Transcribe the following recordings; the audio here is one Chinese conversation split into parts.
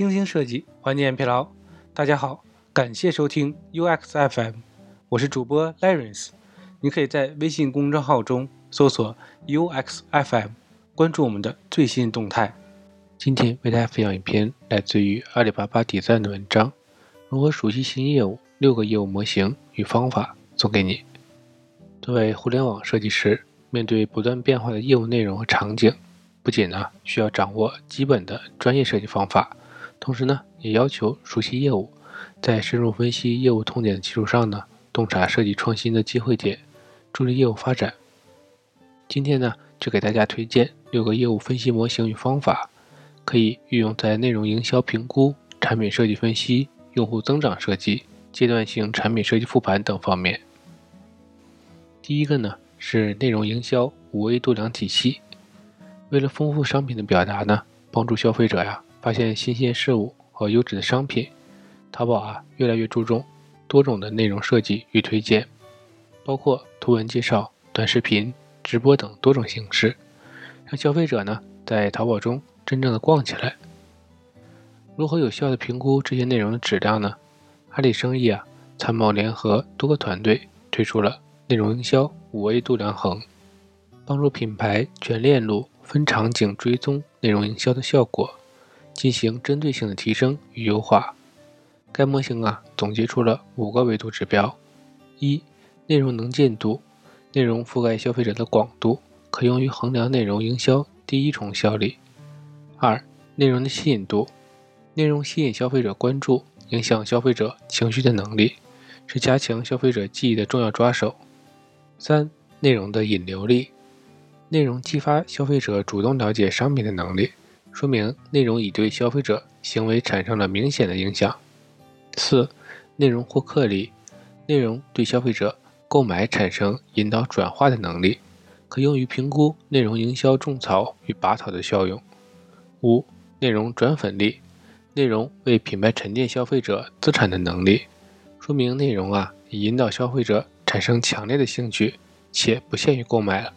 精心设计，缓解疲劳。大家好，感谢收听 UX FM，我是主播 Lawrence。你可以在微信公众号中搜索 UX FM，关注我们的最新动态。今天为大家分享一篇来自于阿里巴巴底赞的文章：如何熟悉新业务六个业务模型与方法，送给你。作为互联网设计师，面对不断变化的业务内容和场景。不仅呢需要掌握基本的专业设计方法，同时呢也要求熟悉业务，在深入分析业务痛点的基础上呢，洞察设计创新的机会点，助力业务发展。今天呢就给大家推荐六个业务分析模型与方法，可以运用在内容营销评估、产品设计分析、用户增长设计、阶段性产品设计复盘等方面。第一个呢是内容营销五维度量体系。为了丰富商品的表达呢，帮助消费者呀发现新鲜事物和优质的商品，淘宝啊越来越注重多种的内容设计与推荐，包括图文介绍、短视频、直播等多种形式，让消费者呢在淘宝中真正的逛起来。如何有效的评估这些内容的质量呢？阿里生意啊参谋联合多个团队推出了内容营销五维度量衡，帮助品牌全链路。分场景追踪内容营销的效果，进行针对性的提升与优化。该模型啊总结出了五个维度指标：一、内容能见度，内容覆盖消费者的广度，可用于衡量内容营销第一重效力；二、内容的吸引度，内容吸引消费者关注，影响消费者情绪的能力，是加强消费者记忆的重要抓手；三、内容的引流力。内容激发消费者主动了解商品的能力，说明内容已对消费者行为产生了明显的影响。四、内容获客力，内容对消费者购买产生引导转化的能力，可用于评估内容营销种草与拔草的效用。五、内容转粉力，内容为品牌沉淀消费者资产的能力，说明内容啊已引导消费者产生强烈的兴趣，且不限于购买了。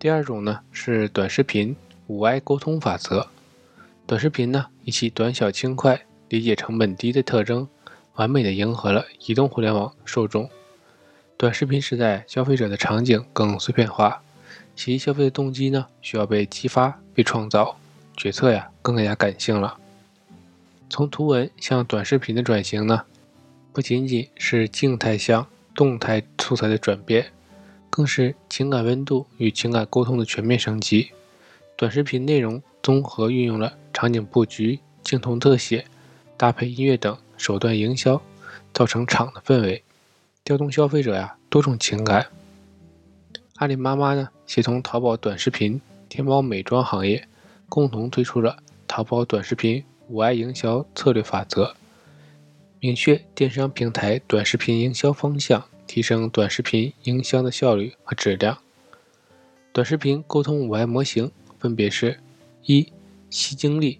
第二种呢是短视频五 I 沟通法则。短视频呢以其短小轻快、理解成本低的特征，完美的迎合了移动互联网受众。短视频时代，消费者的场景更碎片化，其消费的动机呢需要被激发、被创造，决策呀更加感性了。从图文向短视频的转型呢，不仅仅是静态向动态素材的转变。更是情感温度与情感沟通的全面升级。短视频内容综合运用了场景布局、镜头特写、搭配音乐等手段营销，造成场的氛围，调动消费者呀多种情感。阿里妈妈呢协同淘宝短视频、天猫美妆行业，共同推出了淘宝短视频五 I 营销策略法则，明确电商平台短视频营销方向。提升短视频营销的效率和质量。短视频沟通五 I 模型分别是：一、吸精力。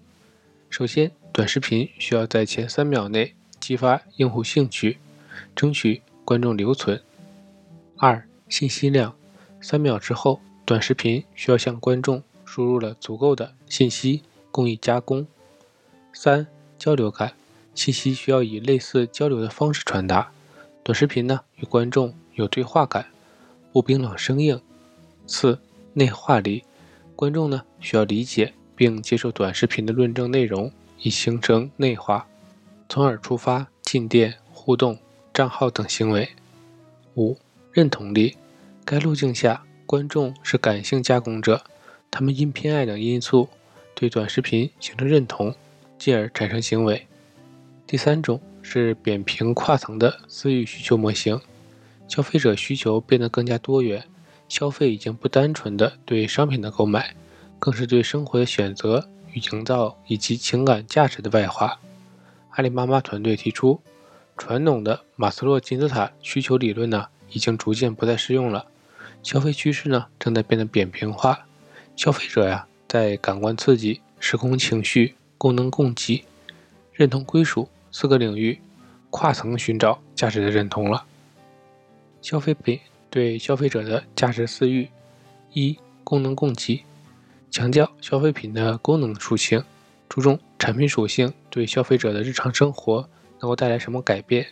首先，短视频需要在前三秒内激发用户兴趣，争取观众留存。二、信息量。三秒之后，短视频需要向观众输入了足够的信息，供以加工。三、交流感。信息需要以类似交流的方式传达。短视频呢，与观众有对话感，不冰冷生硬。四、内化力，观众呢需要理解并接受短视频的论证内容，以形成内化，从而触发进店、互动、账号等行为。五、认同力，该路径下，观众是感性加工者，他们因偏爱等因素对短视频形成认同，进而产生行为。第三种。是扁平跨层的私域需求模型，消费者需求变得更加多元，消费已经不单纯的对商品的购买，更是对生活的选择与营造以及情感价值的外化。阿里妈妈团队提出，传统的马斯洛金字塔需求理论呢，已经逐渐不再适用了，消费趋势呢正在变得扁平化，消费者呀在感官刺激、时空情绪、功能供给、认同归属。四个领域跨层寻找价值的认同了。消费品对消费者的价值私域：一、功能供给，强调消费品的功能属性，注重产品属性对消费者的日常生活能够带来什么改变。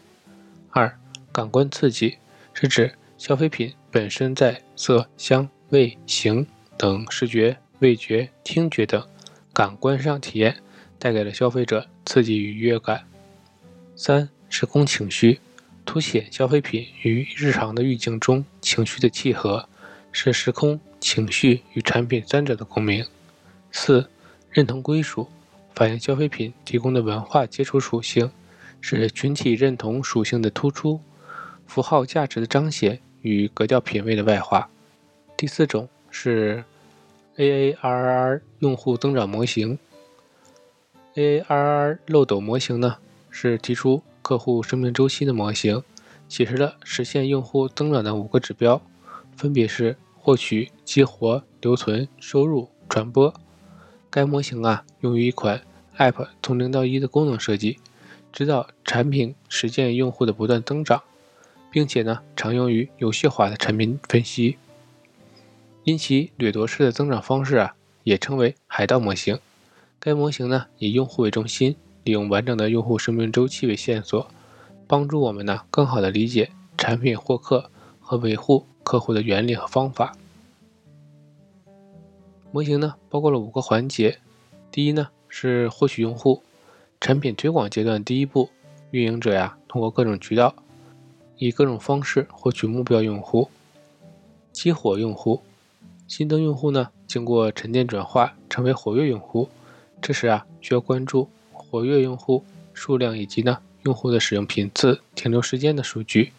二、感官刺激是指消费品本身在色、香、味、形等视觉、味觉、听觉等感官上体验带给了消费者刺激与愉悦感。三、时空情绪凸显消费品与日常的语境中情绪的契合，是时空、情绪与产品三者的共鸣。四、认同归属反映消费品提供的文化接触属性，是群体认同属性的突出，符号价值的彰显与格调品味的外化。第四种是 AARR 用户增长模型。AARR 漏斗模型呢，是提出客户生命周期的模型，解释了实现用户增长的五个指标，分别是获取、激活、留存、收入、传播。该模型啊，用于一款 App 从零到一的功能设计，指导产品实现用户的不断增长，并且呢，常用于有序化的产品分析。因其掠夺式的增长方式啊，也称为海盗模型。该模型呢，以用户为中心，利用完整的用户生命周期为线索，帮助我们呢，更好地理解产品获客和维护客户的原理和方法。模型呢包括了五个环节，第一呢是获取用户，产品推广阶段第一步，运营者呀通过各种渠道，以各种方式获取目标用户，激活用户，新增用户呢经过沉淀转化成为活跃用户，这时啊需要关注活跃用户数量以及呢用户的使用频次、停留时间的数据，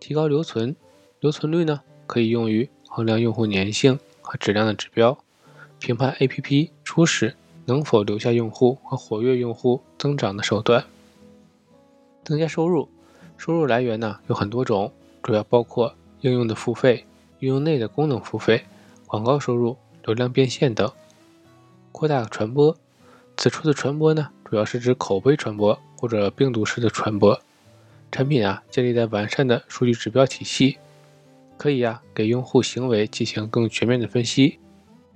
提高留存，留存率呢可以用于衡量用户粘性。和质量的指标，评判 APP 初始能否留下用户和活跃用户增长的手段。增加收入，收入来源呢有很多种，主要包括应用的付费、应用内的功能付费、广告收入、流量变现等。扩大传播，此处的传播呢主要是指口碑传播或者病毒式的传播。产品啊建立在完善的数据指标体系。可以呀，给用户行为进行更全面的分析。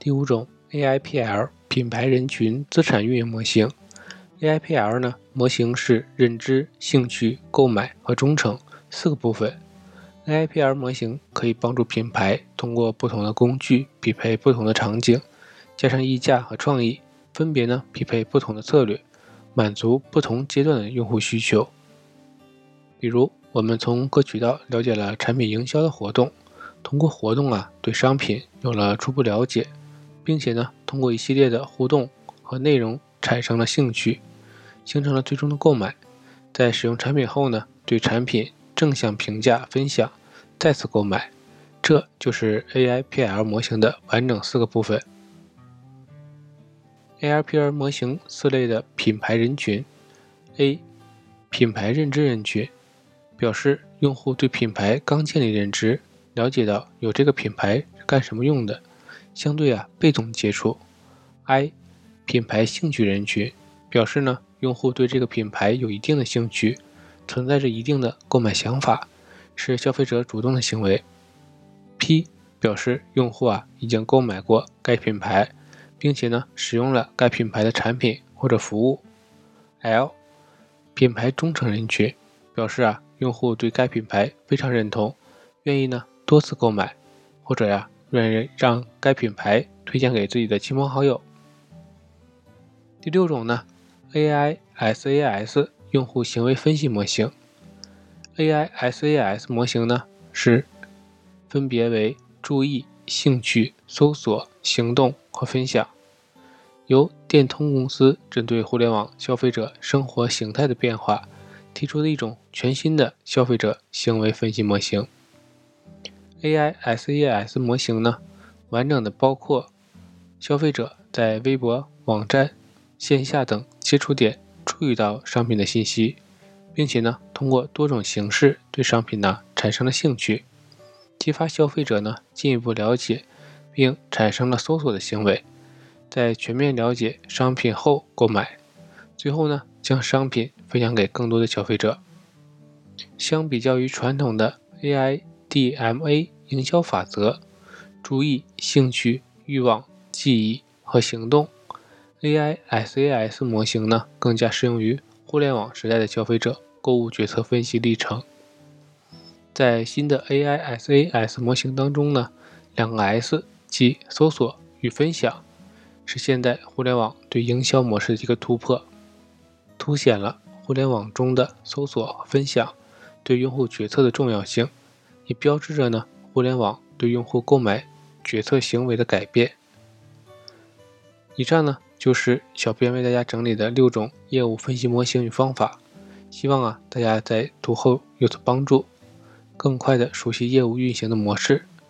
第五种 AIPL 品牌人群资产运营模型。AIPL 呢，模型是认知、兴趣、购买和忠诚四个部分。AIPL 模型可以帮助品牌通过不同的工具匹配不同的场景，加上溢价和创意，分别呢匹配不同的策略，满足不同阶段的用户需求。比如。我们从各渠道了解了产品营销的活动，通过活动啊，对商品有了初步了解，并且呢，通过一系列的互动和内容产生了兴趣，形成了最终的购买。在使用产品后呢，对产品正向评价、分享，再次购买。这就是 AIPL 模型的完整四个部分。ARPR 模型四类的品牌人群：A. 品牌认知人群。表示用户对品牌刚建立认知，了解到有这个品牌是干什么用的，相对啊被动接触。I 品牌兴趣人群表示呢用户对这个品牌有一定的兴趣，存在着一定的购买想法，是消费者主动的行为。P 表示用户啊已经购买过该品牌，并且呢使用了该品牌的产品或者服务。L 品牌忠诚人群表示啊。用户对该品牌非常认同，愿意呢多次购买，或者呀愿意让该品牌推荐给自己的亲朋好友。第六种呢，AISAS 用户行为分析模型。，AISAS 模型呢是分别为注意、兴趣、搜索、行动和分享，由电通公司针对互联网消费者生活形态的变化。提出的一种全新的消费者行为分析模型。AI SaaS 模型呢，完整的包括消费者在微博、网站、线下等接触点注意到商品的信息，并且呢，通过多种形式对商品呢产生了兴趣，激发消费者呢进一步了解，并产生了搜索的行为，在全面了解商品后购买，最后呢。将商品分享给更多的消费者。相比较于传统的 AIDMA 营销法则，注意、兴趣、欲望、记忆和行动，AISAS 模型呢，更加适用于互联网时代的消费者购物决策分析历程。在新的 AISAS 模型当中呢，两个 S 即搜索与分享，是现代互联网对营销模式的一个突破，凸显了互联网中的搜索分享对用户决策的重要性，也标志着呢互联网对用户购买决策行为的改变。以上呢就是小编为大家整理的六种业务分析模型与方法，希望啊大家在读后有所帮助。更快的熟悉业务运行的模式，